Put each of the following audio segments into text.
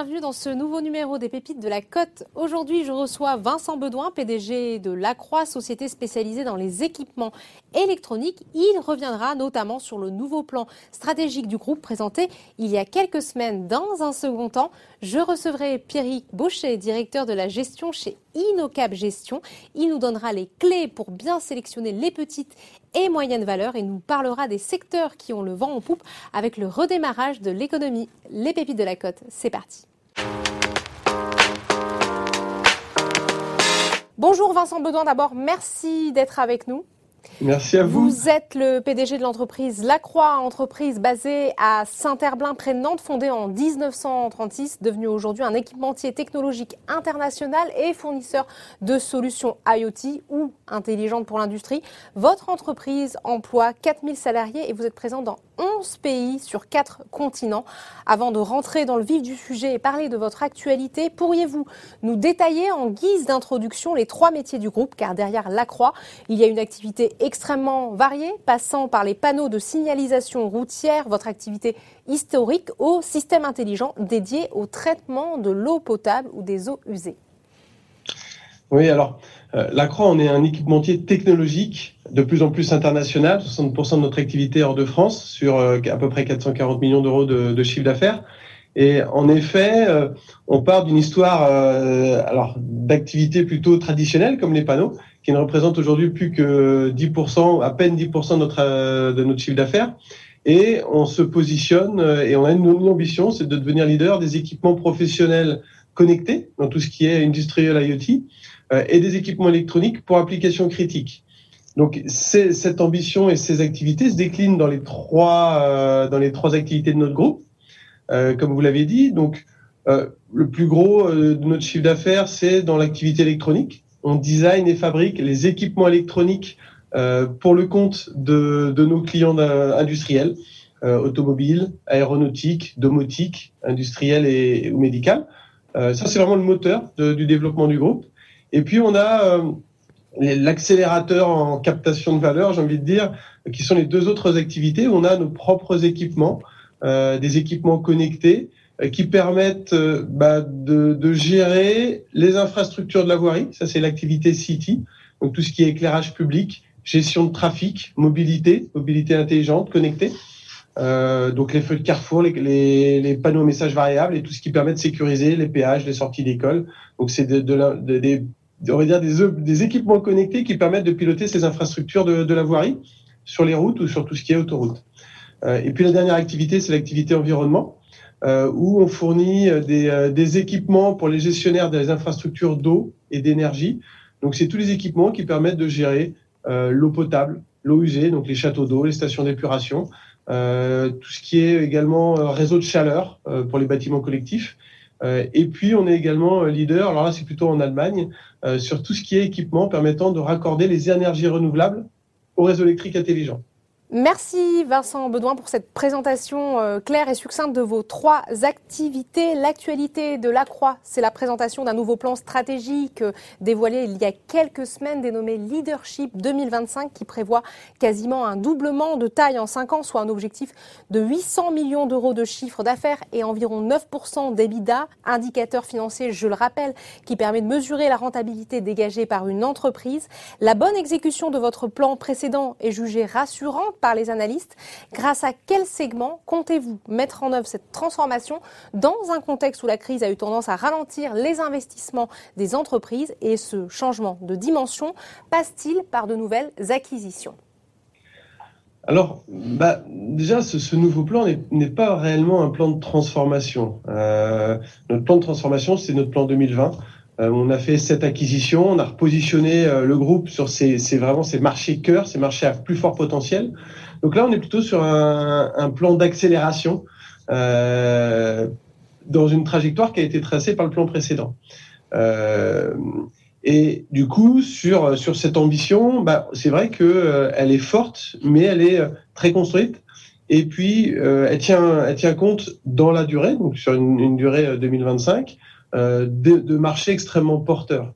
bienvenue dans ce nouveau numéro des Pépites de la Côte. Aujourd'hui, je reçois Vincent Bedouin, PDG de Lacroix, société spécialisée dans les équipements électroniques. Il reviendra notamment sur le nouveau plan stratégique du groupe présenté il y a quelques semaines. Dans un second temps, je recevrai Pierrick Baucher, directeur de la gestion chez Inocap Gestion. Il nous donnera les clés pour bien sélectionner les petites et moyennes valeurs et nous parlera des secteurs qui ont le vent en poupe avec le redémarrage de l'économie. Les pépites de la côte, c'est parti. Bonjour Vincent Bedouin d'abord, merci d'être avec nous. Merci à vous. Vous êtes le PDG de l'entreprise Lacroix, entreprise basée à Saint-Herblain, près de Nantes, fondée en 1936, devenue aujourd'hui un équipementier technologique international et fournisseur de solutions IoT ou intelligentes pour l'industrie. Votre entreprise emploie 4000 salariés et vous êtes présent dans 11 pays sur 4 continents. Avant de rentrer dans le vif du sujet et parler de votre actualité, pourriez-vous nous détailler en guise d'introduction les trois métiers du groupe? Car derrière Lacroix, il y a une activité extrêmement variée, passant par les panneaux de signalisation routière, votre activité historique, au système intelligent dédié au traitement de l'eau potable ou des eaux usées. Oui, alors euh, Lacroix, on est un équipementier technologique de plus en plus international. 60% de notre activité hors de France, sur euh, à peu près 440 millions d'euros de, chiffre d'affaires. Et en effet, euh, on part d'une histoire alors d'activité plutôt traditionnelle comme les panneaux, qui ne représentent aujourd'hui plus que 10%, à peine 10% de notre de notre chiffre d'affaires. Et on se positionne et on a une, une ambition, c'est de devenir leader des équipements professionnels connectés dans tout ce qui est industriel IoT euh, et des équipements électroniques pour applications critiques. Donc cette ambition et ces activités se déclinent dans les trois euh, dans les trois activités de notre groupe, euh, comme vous l'avez dit. Donc le plus gros de notre chiffre d'affaires, c'est dans l'activité électronique. On design et fabrique les équipements électroniques pour le compte de, nos clients industriels, automobiles, aéronautiques, domotiques, industriels et, ou médical. ça, c'est vraiment le moteur du développement du groupe. Et puis on a euh, l'accélérateur en captation de valeur, j'ai envie de dire, qui sont les deux autres activités. On a nos propres équipements, euh, des équipements connectés euh, qui permettent bah, de, de, gérer les infrastructures de la voirie. Ça, c'est l'activité City, donc tout ce qui est éclairage public, gestion de trafic, mobilité, mobilité intelligente, connectée. Euh, donc les feux de carrefour, les, les, les, panneaux messages variables et tout ce qui permet de sécuriser les péages, les sorties d'école. Donc c'est de, de, de, des on va dire des, des, équipements connectés qui permettent de piloter ces infrastructures de, la voirie sur les routes ou sur tout ce qui est autoroute. Euh, et puis la dernière activité, c'est l'activité environnement, euh, où on fournit euh, des, euh, des, équipements pour les gestionnaires des infrastructures d'eau et d'énergie. Donc c'est tous les équipements qui permettent de gérer euh, l'eau potable, l'eau usée, donc les châteaux d'eau, les stations d'épuration, tout ce qui est également réseau de chaleur pour les bâtiments collectifs. et puis on est également leader, alors là c'est plutôt en Allemagne, euh, sur tout ce qui est équipement permettant de raccorder les énergies renouvelables au réseau électrique intelligent. Merci Vincent Bedouin pour cette présentation euh, claire et succincte de vos trois activités. L'actualité de la Croix, c'est la présentation d'un nouveau plan stratégique euh, dévoilé il y a quelques semaines dénommé Leadership 2025 qui prévoit quasiment un doublement de taille en cinq ans, soit un objectif de 800 millions d'euros de chiffre d'affaires et environ 9% d'EBITDA, indicateur financier, je le rappelle, qui permet de mesurer la rentabilité dégagée par une entreprise. La bonne exécution de votre plan précédent est jugée rassurante par les analystes. Grâce à quel segment comptez-vous mettre en œuvre cette transformation dans un contexte où la crise a eu tendance à ralentir les investissements des entreprises et ce changement de dimension passe-t-il par de nouvelles acquisitions? Alors, bah, déjà, ce, nouveau plan n'est pas réellement un plan de transformation. Euh, notre plan de transformation, c'est notre plan 2020. Euh, on a fait cette acquisition, on a repositionné euh, le groupe sur ces, vraiment ces marchés cœurs, ces marchés à plus fort potentiel. Donc là, on est plutôt sur un, plan d'accélération euh, dans une trajectoire qui a été tracée par le plan précédent. et du coup, sur sur cette ambition, bah, c'est vrai que elle est forte, mais elle est très construite. Et puis, elle tient elle tient compte dans la durée, donc sur une, une durée 2025 euh, de, de, marchés extrêmement porteurs.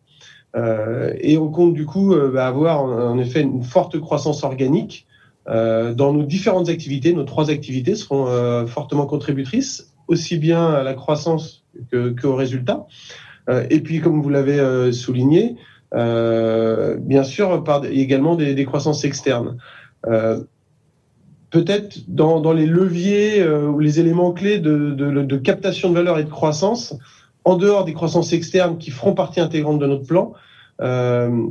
Euh, et on compte du coup euh, bah, avoir en, effet une forte croissance organique dans nos différentes activités. Nos trois activités seront fortement contributrices, aussi bien à la croissance qu'au résultat. et puis, comme vous l'avez souligné, bien sûr, par également des, des croissances externes peut-être dans, les leviers ou les éléments clés de, de, captation de valeur et de croissance, en dehors des croissances externes qui feront partie intégrante de notre plan, euh,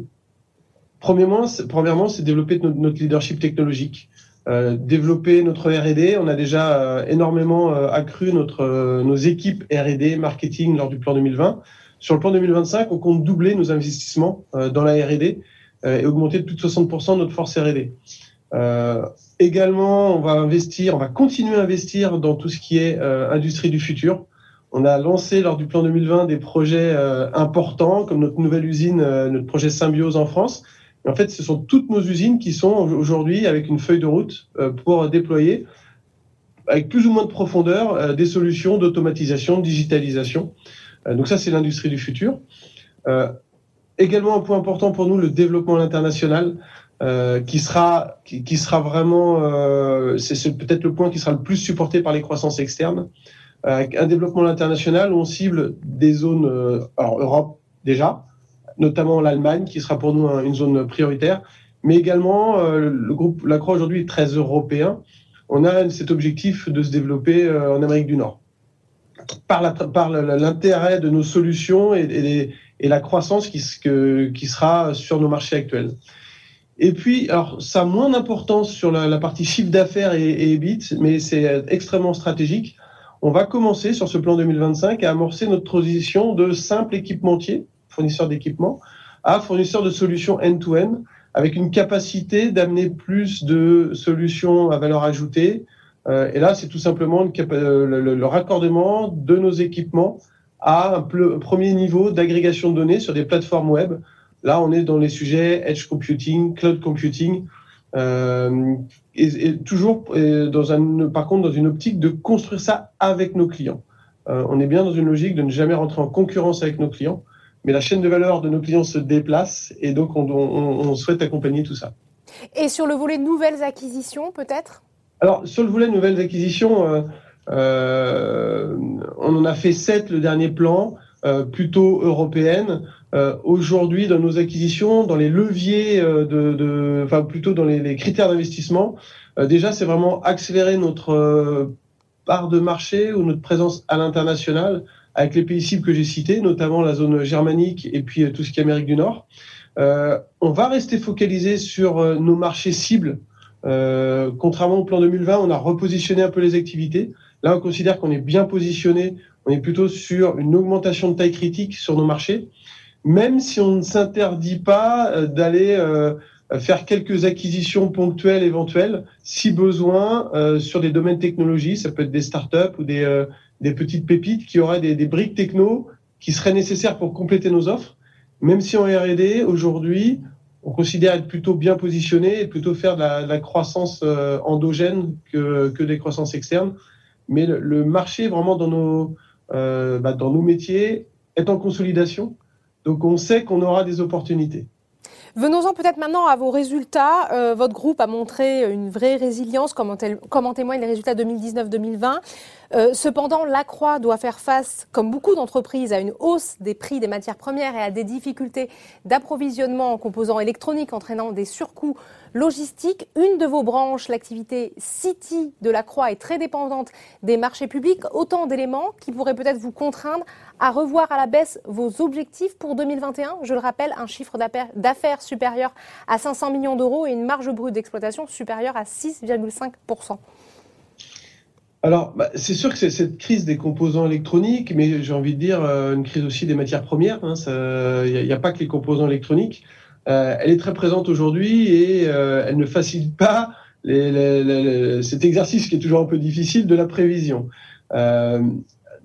premièrement, c'est développer notre, leadership technologique. Euh, développer notre R&D. On a déjà euh, énormément accru nos équipes R&D, marketing lors du plan 2020. Sur le plan 2025, on compte doubler nos investissements dans la R&D et augmenter de plus de 60% notre force R&D. également, on va investir, on va continuer à investir dans tout ce qui est industrie du futur. On a lancé lors du plan 2020 des projets euh, importants, comme notre nouvelle usine, euh, notre projet Symbiose en France. en fait, ce sont toutes nos usines qui sont aujourd'hui avec une feuille de route euh, pour déployer, avec plus ou moins de profondeur, des solutions d'automatisation, de digitalisation. donc ça, c'est l'industrie du futur. également un point important pour nous, le développement international. qui sera qui, sera vraiment c'est peut-être le point qui sera le plus supporté par les croissances externes un développement international où on cible des zones, euh, alors Europe déjà, notamment l'Allemagne qui sera pour nous une zone prioritaire, mais également euh, le groupe Lacroix aujourd'hui est très européen. On a cet objectif de se développer euh, en Amérique du Nord par l'intérêt de nos solutions et, et, la croissance qui, qui sera sur nos marchés actuels. Et puis, alors, ça a moins d'importance sur la, partie chiffre d'affaires et, et EBIT, mais c'est extrêmement stratégique on va commencer sur ce plan 2025 à amorcer notre transition de simple équipementier, fournisseur d'équipement, à fournisseur de solutions end-to-end, avec une capacité d'amener plus de solutions à valeur ajoutée. Euh, et là, c'est tout simplement euh, le, raccordement de nos équipements à un, premier niveau d'agrégation de données sur des plateformes web. Là, on est dans les sujets edge computing, cloud computing, euh, et, toujours dans un, par contre dans une optique de construire ça avec nos clients. Euh, on est bien dans une logique de ne jamais rentrer en concurrence avec nos clients, mais la chaîne de valeur de nos clients se déplace et donc on, on, souhaite accompagner tout ça. Et sur le volet nouvelles acquisitions, peut-être? Alors sur le volet nouvelles acquisitions, euh, euh, on en a fait sept le dernier plan, plutôt européennes. Euh, aujourd'hui, dans nos acquisitions, dans les leviers euh, de, de enfin plutôt dans les, critères d'investissement, euh, déjà c'est vraiment accélérer notre part de marché ou notre présence à l'international avec les pays cibles que j'ai cités, notamment la zone germanique et puis tout ce qui est Amérique du Nord. on va rester focalisé sur nos marchés cibles. contrairement au plan 2020, on a repositionné un peu les activités. Là, on considère qu'on est bien positionné. On est plutôt sur une augmentation de taille critique sur nos marchés même si on ne s'interdit pas euh, d'aller euh, faire quelques acquisitions ponctuelles éventuelles, si besoin, euh, sur des domaines technologiques, ça peut être des startups ou des, des petites pépites qui auraient des, des, briques techno qui seraient nécessaires pour compléter nos offres. Même si en R&D, aujourd'hui, on considère être plutôt bien positionné et plutôt faire de la, de la croissance endogène que, que, des croissances externes. Mais le, le marché, vraiment, dans nos, bah, dans nos métiers, est en consolidation. Donc on sait qu'on aura des opportunités. Venons-en peut-être maintenant à vos résultats. Euh, votre groupe a montré une vraie résilience, comme en, témoignent les résultats 2019-2020. Euh, cependant, la Croix doit faire face, comme beaucoup d'entreprises, à une hausse des prix des matières premières et à des difficultés d'approvisionnement en composants électroniques entraînant des surcoûts logistiques. Une de vos branches, l'activité City de la Croix, est très dépendante des marchés publics. Autant d'éléments qui pourraient peut-être vous contraindre à revoir à la baisse vos objectifs pour 2021. Je le rappelle, un chiffre d'affaires supérieur à 500 millions d'euros et une marge brute d'exploitation supérieure à 6,5%. Alors, bah, c'est sûr que c'est cette crise des composants électroniques, mais j'ai envie de dire euh, une crise aussi des matières premières. Il hein, n'y a, pas que les composants électroniques. Euh, elle est très présente aujourd'hui et euh, elle ne facilite pas cet exercice qui est toujours un peu difficile de la prévision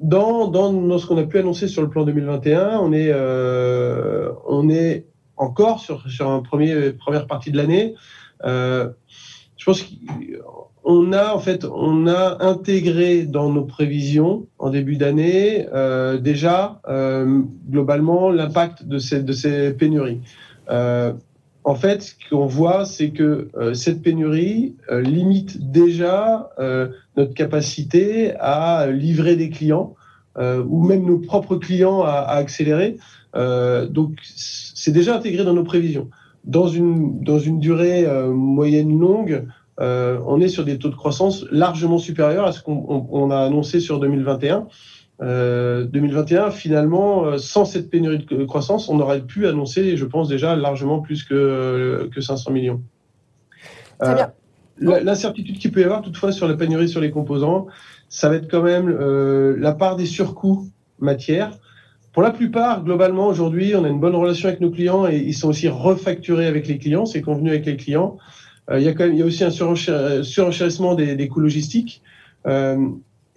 dans, dans, ce qu'on a pu annoncer sur le plan 2021, on est, euh, on est encore sur, sur un premier, première partie de l'année. Je pense qu'on a en fait, on a intégré dans nos prévisions en début d'année euh, déjà euh, globalement l'impact de ces, de ces pénuries. Euh, en fait, ce qu'on voit, c'est que euh, cette pénurie euh, limite déjà euh, notre capacité à livrer des clients ou même nos propres clients à, à accélérer. donc c'est déjà intégré dans nos prévisions. Dans une, dans une durée moyenne longue, on est sur des taux de croissance largement supérieurs à ce qu'on a annoncé sur 2021. 2021, finalement, sans cette pénurie de croissance, on aurait pu annoncer, je pense déjà, largement plus que, que 500 millions. Bien. L'incertitude qu'il peut y avoir toutefois sur la pénurie sur les composants, ça va être quand même euh, la part des surcoûts matières. Pour la plupart, globalement, aujourd'hui, on a une bonne relation avec nos clients et ils sont aussi refacturés avec les clients, c'est convenu avec les clients. Euh, il, y a quand même, il y a aussi un surenchérissement des, des coûts logistiques. Euh,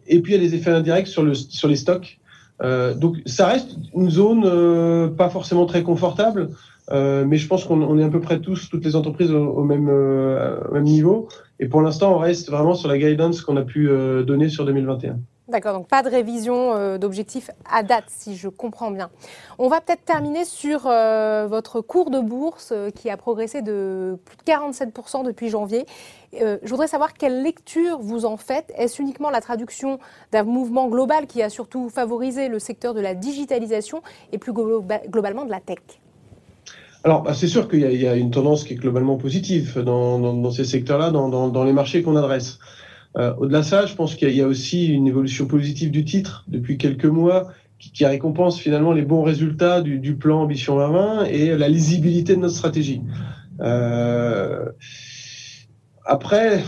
et puis, il y a des effets indirects sur, le, sur les stocks. Euh, donc, ça reste une zone euh, pas forcément très confortable. Euh, mais je pense qu'on est à peu près tous, toutes les entreprises au, même, euh, même, niveau. Et pour l'instant, on reste vraiment sur la guidance qu'on a pu euh, donner sur 2021. D'accord, donc pas de révision d'objectifs à date, si je comprends bien. On va peut-être terminer sur votre cours de bourse qui a progressé de plus de 47% depuis janvier. je voudrais savoir quelle lecture vous en faites. Est-ce uniquement la traduction d'un mouvement global qui a surtout favorisé le secteur de la digitalisation et plus globalement de la tech? Alors, bah, c'est sûr qu'il y, a une tendance qui est globalement positive dans, ces secteurs-là, dans, les marchés qu'on adresse. Euh, Au-delà de ça, je pense qu'il y, a aussi une évolution positive du titre depuis quelques mois qui, qui récompense finalement les bons résultats du, du, plan Ambition 2020 et la lisibilité de notre stratégie. Euh, après,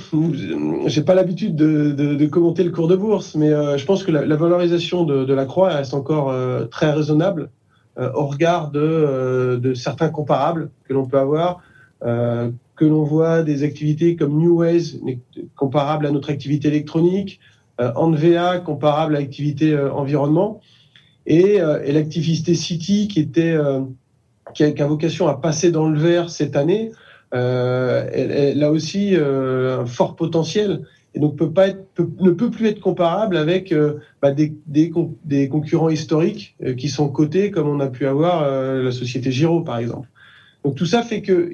j'ai pas l'habitude de, de, de, commenter le cours de bourse, mais euh, je pense que la, la valorisation de, de, la croix reste encore euh, très raisonnable euh, au regard de, euh, de, certains comparables que l'on peut avoir, euh, que l'on voit des activités comme Newways, comparables à notre activité électronique, Envea, comparable à l'activité environnement, et, et l'activité City qui était qui a, qui a, vocation à passer dans le vert cette année, euh, elle, elle, a aussi euh, un fort potentiel et donc peut pas être, ne peut plus être comparable avec euh, bah, des, des, des, concurrents historiques euh, qui sont cotés, comme on a pu avoir euh, la société Giro, par exemple. Donc tout ça fait que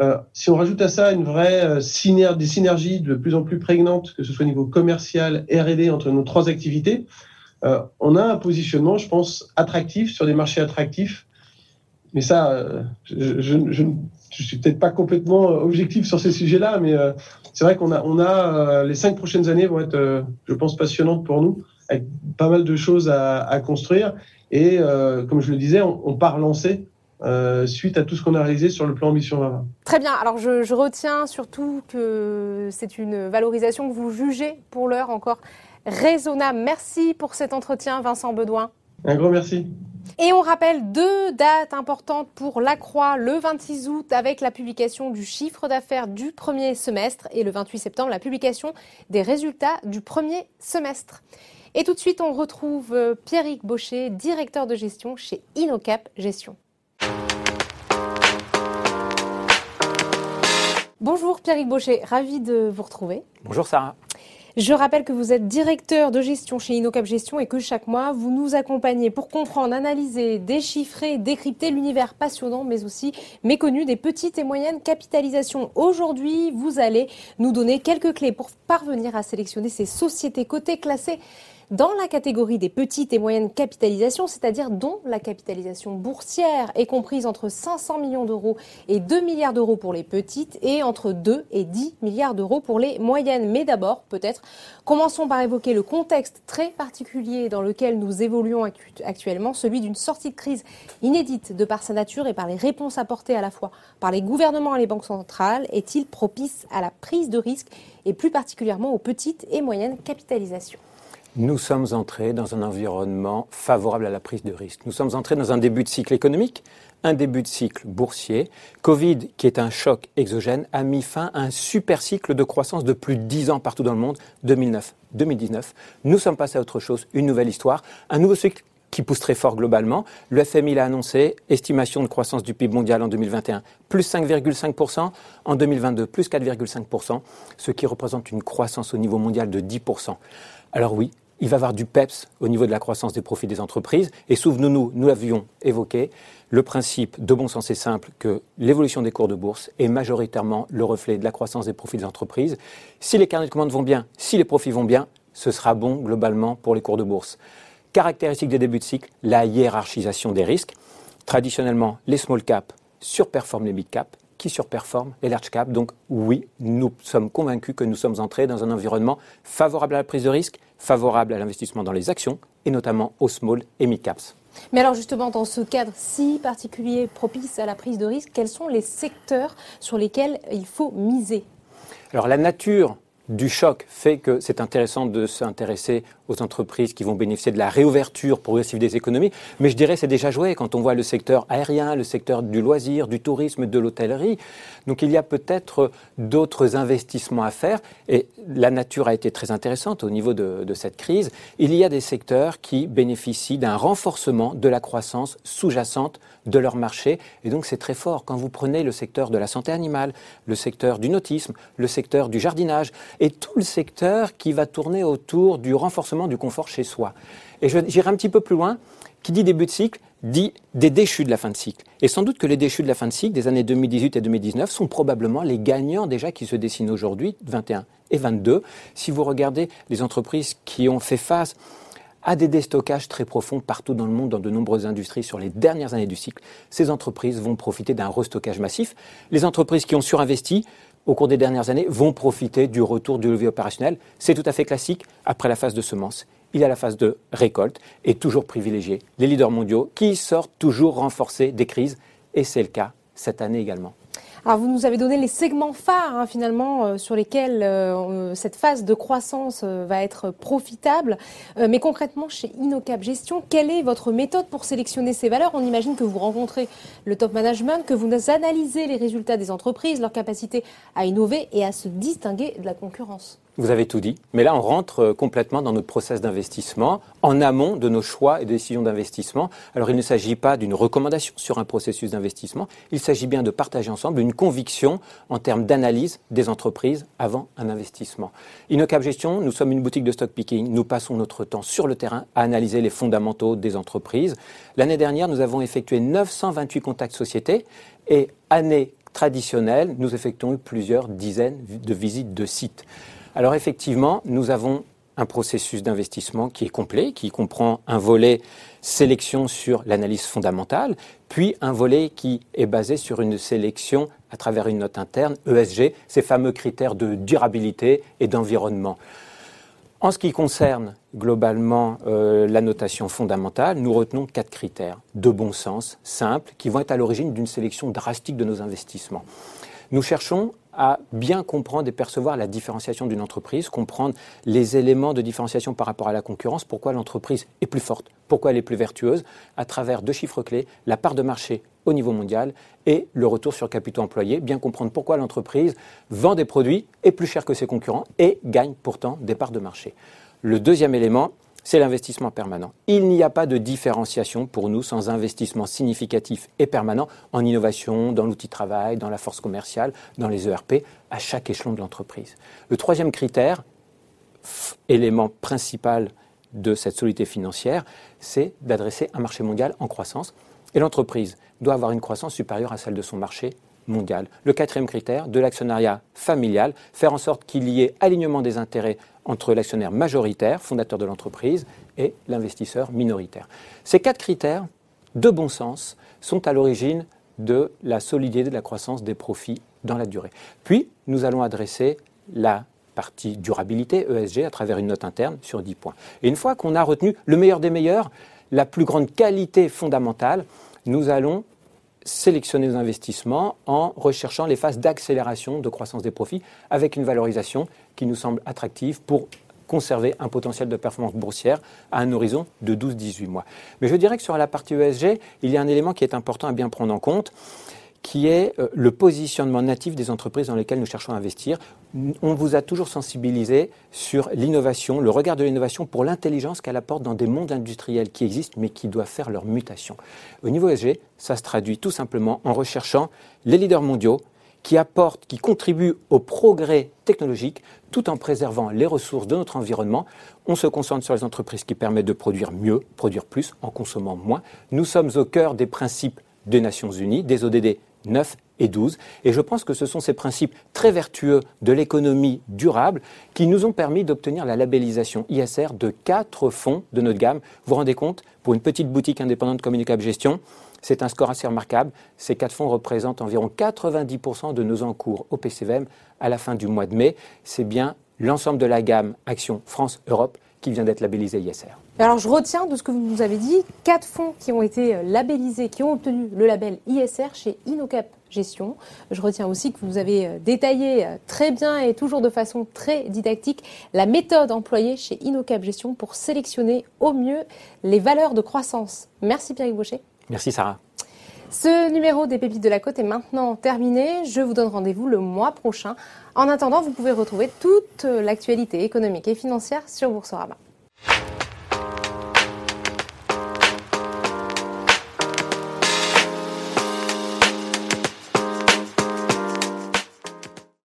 euh, si on rajoute à ça une vraie syner des synergies de plus en plus prégnantes, que ce soit au niveau commercial, R&D entre nos trois activités, on a un positionnement, je pense, attractif sur des marchés attractifs. Mais ça, je, je, je, je suis peut-être pas complètement objectif sur ces sujets-là, mais c'est vrai qu'on a, on a euh, les cinq prochaines années vont être, euh, je pense, passionnantes pour nous, avec pas mal de choses à, à construire. Et euh, comme je le disais, on, on part lancer euh, suite à tout ce qu'on a réalisé sur le plan Ambition 2020. Très bien. Alors je, je retiens surtout que c'est une valorisation que vous jugez pour l'heure encore raisonnable. Merci pour cet entretien, Vincent Bedouin. Un grand merci. Et on rappelle deux dates importantes pour la Croix, le 26 août avec la publication du chiffre d'affaires du premier semestre et le 28 septembre la publication des résultats du premier semestre. Et tout de suite, on retrouve euh, Pierrick Baucher, directeur de gestion chez Inocap Gestion. Bonjour Pierrick Baucher, ravi de vous retrouver. Bonjour Sarah. Je rappelle que vous êtes directeur de gestion chez Inocap Gestion et que chaque mois, vous nous accompagnez pour comprendre, analyser, déchiffrer, décrypter l'univers passionnant, mais aussi méconnu des petites et moyennes capitalisations. Aujourd'hui, vous allez nous donner quelques clés pour parvenir à sélectionner ces sociétés cotées classées dans la catégorie des petites et moyennes capitalisations, c'est-à-dire dont la capitalisation boursière est comprise entre 500 millions d'euros et 2 milliards d'euros pour les petites et entre 2 et 10 milliards d'euros pour les moyennes. Mais d'abord, peut-être, commençons par évoquer le contexte très particulier dans lequel nous évoluons actuellement, celui d'une sortie de crise inédite de par sa nature et par les réponses apportées à la fois par les gouvernements et les banques centrales. Est-il propice à la prise de risque et plus particulièrement aux petites et moyennes capitalisations? Nous sommes entrés dans un environnement favorable à la prise de risque. Nous sommes entrés dans un début de cycle économique, un début de cycle boursier. Covid, qui est un choc exogène, a mis fin à un super cycle de croissance de plus de 10 ans partout dans le monde, 2009, 2019. Nous sommes passés à autre chose, une nouvelle histoire, un nouveau cycle qui pousse très fort globalement. Le FMI l'a annoncé, estimation de croissance du PIB mondial en 2021, plus 5,5%, en 2022, plus 4,5%, ce qui représente une croissance au niveau mondial de 10%. Alors oui, il va y avoir du PEPS au niveau de la croissance des profits des entreprises. Et souvenons-nous, nous l'avions évoqué, le principe de bon sens est simple que l'évolution des cours de bourse est majoritairement le reflet de la croissance des profits des entreprises. Si les carnets de commandes vont bien, si les profits vont bien, ce sera bon globalement pour les cours de bourse. Caractéristique des débuts de cycle, la hiérarchisation des risques. Traditionnellement, les small cap surperforment les mid cap, qui surperforment les large cap. Donc oui, nous sommes convaincus que nous sommes entrés dans un environnement favorable à la prise de risque, favorable à l'investissement dans les actions, et notamment aux small et mid caps. Mais alors justement, dans ce cadre si particulier propice à la prise de risque, quels sont les secteurs sur lesquels il faut miser? Alors la nature du choc fait que c'est intéressant de s'intéresser aux entreprises qui vont bénéficier de la réouverture progressive des économies. Mais je dirais c'est déjà joué quand on voit le secteur aérien, le secteur du loisir, du tourisme, de l'hôtellerie. Donc il y a peut-être d'autres investissements à faire. Et la nature a été très intéressante au niveau de, de cette crise. Il y a des secteurs qui bénéficient d'un renforcement de la croissance sous-jacente de leur marché. Et donc c'est très fort. Quand vous prenez le secteur de la santé animale, le secteur du nautisme, le secteur du jardinage et tout le secteur qui va tourner autour du renforcement du confort chez soi. Et j'irai un petit peu plus loin. Qui dit début de cycle dit des déchus de la fin de cycle. Et sans doute que les déchus de la fin de cycle des années 2018 et 2019 sont probablement les gagnants déjà qui se dessinent aujourd'hui, 21 et 22. Si vous regardez les entreprises qui ont fait face à des déstockages très profonds partout dans le monde, dans de nombreuses industries sur les dernières années du cycle, ces entreprises vont profiter d'un restockage massif. Les entreprises qui ont surinvesti au cours des dernières années, vont profiter du retour du levier opérationnel. C'est tout à fait classique. Après la phase de semence, il y a la phase de récolte et toujours privilégier les leaders mondiaux qui sortent toujours renforcés des crises. Et c'est le cas cette année également. Alors vous nous avez donné les segments phares hein, finalement euh, sur lesquels euh, euh, cette phase de croissance va être profitable. mais concrètement chez InnoCap Gestion, quelle est votre méthode pour sélectionner ces valeurs? On imagine que vous rencontrez le top management, que vous analysez les résultats des entreprises, leur capacité à innover et à se distinguer de la concurrence. Vous avez tout dit. Mais là, on rentre euh, complètement dans notre process d'investissement, en amont de nos choix et décisions d'investissement. Alors, il ne s'agit pas d'une recommandation sur un processus d'investissement. Il s'agit bien de partager ensemble une conviction en termes d'analyse des entreprises avant un investissement. InnoCap Gestion, nous sommes une boutique de stock picking. Nous passons notre temps sur le terrain à analyser les fondamentaux des entreprises. L'année dernière, nous avons effectué 928 contacts sociétés et année traditionnelle, nous effectuons plusieurs dizaines de visites de sites. Alors effectivement, nous avons un processus d'investissement qui est complet, qui comprend un volet sélection sur l'analyse fondamentale, puis un volet qui est basé sur une sélection à travers une note interne, ESG, ces fameux critères de durabilité et d'environnement. En ce qui concerne globalement euh, la notation fondamentale, nous retenons quatre critères de bon sens, simples, qui vont être à l'origine d'une sélection drastique de nos investissements. Nous cherchons à bien comprendre et percevoir la différenciation d'une entreprise, comprendre les éléments de différenciation par rapport à la concurrence, pourquoi l'entreprise est plus forte, pourquoi elle est plus vertueuse, à travers deux chiffres clés, la part de marché au niveau mondial et le retour sur capitaux employés, bien comprendre pourquoi l'entreprise vend des produits, est plus cher que ses concurrents et gagne pourtant des parts de marché. Le deuxième élément, c'est l'investissement permanent. Il n'y a pas de différenciation pour nous sans investissement significatif et permanent en innovation, dans l'outil de travail, dans la force commerciale, dans les ERP, à chaque échelon de l'entreprise. Le troisième critère, élément principal de cette solidité financière, c'est d'adresser un marché mondial en croissance. Et l'entreprise doit avoir une croissance supérieure à celle de son marché mondial. Le quatrième critère, de l'actionnariat familial, faire en sorte qu'il y ait alignement des intérêts entre l'actionnaire majoritaire, fondateur de l'entreprise, et l'investisseur minoritaire. Ces quatre critères, de bon sens, sont à l'origine de la solidité de la croissance des profits dans la durée. Puis, nous allons adresser la partie durabilité, ESG, à travers une note interne sur 10 points. Et une fois qu'on a retenu le meilleur des meilleurs, la plus grande qualité fondamentale, nous allons sélectionner nos investissements en recherchant les phases d'accélération de croissance des profits avec une valorisation qui nous semble attractive pour conserver un potentiel de performance boursière à un horizon de 12-18 mois. Mais je dirais que sur la partie ESG, il y a un élément qui est important à bien prendre en compte qui est euh, le positionnement natif des entreprises dans lesquelles nous cherchons à investir. On vous a toujours sensibilisé sur l'innovation, le regard de l'innovation pour l'intelligence qu'elle apporte dans des mondes industriels qui existent mais qui doivent faire leur mutation. Au niveau ESG, ça se traduit tout simplement en recherchant les leaders mondiaux qui apportent, qui contribuent au progrès technologique tout en préservant les ressources de notre environnement. On se concentre sur les entreprises qui permettent de produire mieux, produire plus en consommant moins. Nous sommes au cœur des principes des Nations Unies, des ODD 9 et 12. Et je pense que ce sont ces principes très vertueux de l'économie durable qui nous ont permis d'obtenir la labellisation ISR de quatre fonds de notre gamme. Vous vous rendez compte, pour une petite boutique indépendante comme Unicap Gestion, c'est un score assez remarquable. Ces quatre fonds représentent environ 90% de nos encours au PCVM à la fin du mois de mai. C'est bien l'ensemble de la gamme Action France-Europe qui vient d'être labellisé ISR. Alors je retiens de ce que vous nous avez dit, quatre fonds qui ont été euh, labellisés, qui ont obtenu le label ISR chez Inocap Gestion. Je retiens aussi que vous avez euh, détaillé euh, très bien et toujours de façon très didactique la méthode employée chez Inocap Gestion pour sélectionner au mieux les valeurs de croissance. Merci Pierre Baucher. Merci Sarah. Ce numéro des Pépites de la Côte est maintenant terminé. Je vous donne rendez-vous le mois prochain. En attendant, vous pouvez retrouver toute l'actualité économique et financière sur Boursorama.